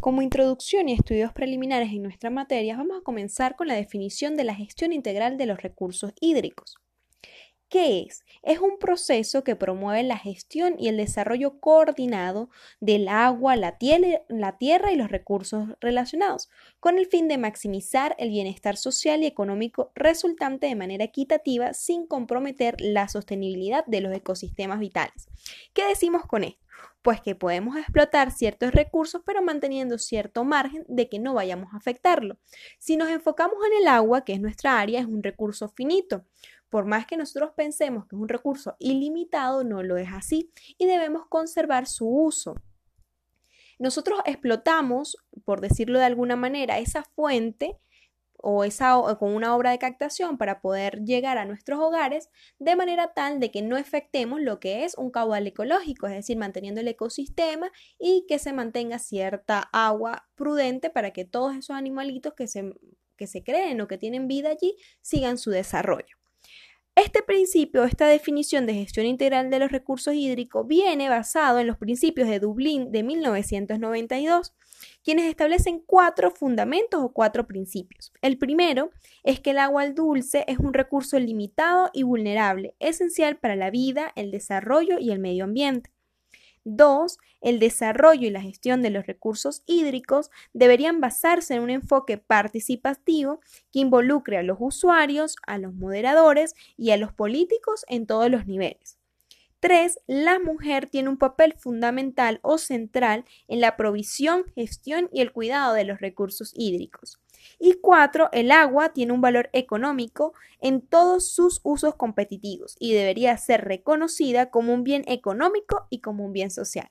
Como introducción y estudios preliminares en nuestra materia, vamos a comenzar con la definición de la gestión integral de los recursos hídricos. ¿Qué es? Es un proceso que promueve la gestión y el desarrollo coordinado del agua, la, tierra y los recursos relacionados, con el fin de maximizar el bienestar social y económico resultante de manera equitativa sin comprometer la sostenibilidad de los ecosistemas vitales. ¿Qué decimos con esto? Pues que podemos explotar ciertos recursos pero manteniendo cierto margen de que no vayamos a afectarlo. Si nos enfocamos en el agua, que es nuestra área, es un recurso finito por más que nosotros pensemos que es un recurso ilimitado, no lo es así y debemos conservar su uso. Nosotros explotamos, por decirlo de alguna manera, esa fuente o esa con una obra de captación para poder llegar a nuestros hogares de manera tal de que no afectemos lo que es un caudal ecológico, es decir, manteniendo el ecosistema y que se mantenga cierta agua prudente para que todos esos animalitos que se, que se creen o que tienen vida allí sigan su desarrollo. Este principio, esta definición de gestión integral de los recursos hídricos viene basado en los principios de Dublín de 1992, quienes establecen cuatro fundamentos o cuatro principios. El primero es que el agua dulce es un recurso limitado y vulnerable, esencial para la vida, el desarrollo y el medio ambiente. Dos, el desarrollo y la gestión de los recursos hídricos deberían basarse en un enfoque participativo que involucre a los usuarios, a los moderadores y a los políticos en todos los niveles. 3. La mujer tiene un papel fundamental o central en la provisión, gestión y el cuidado de los recursos hídricos. Y 4. El agua tiene un valor económico en todos sus usos competitivos y debería ser reconocida como un bien económico y como un bien social.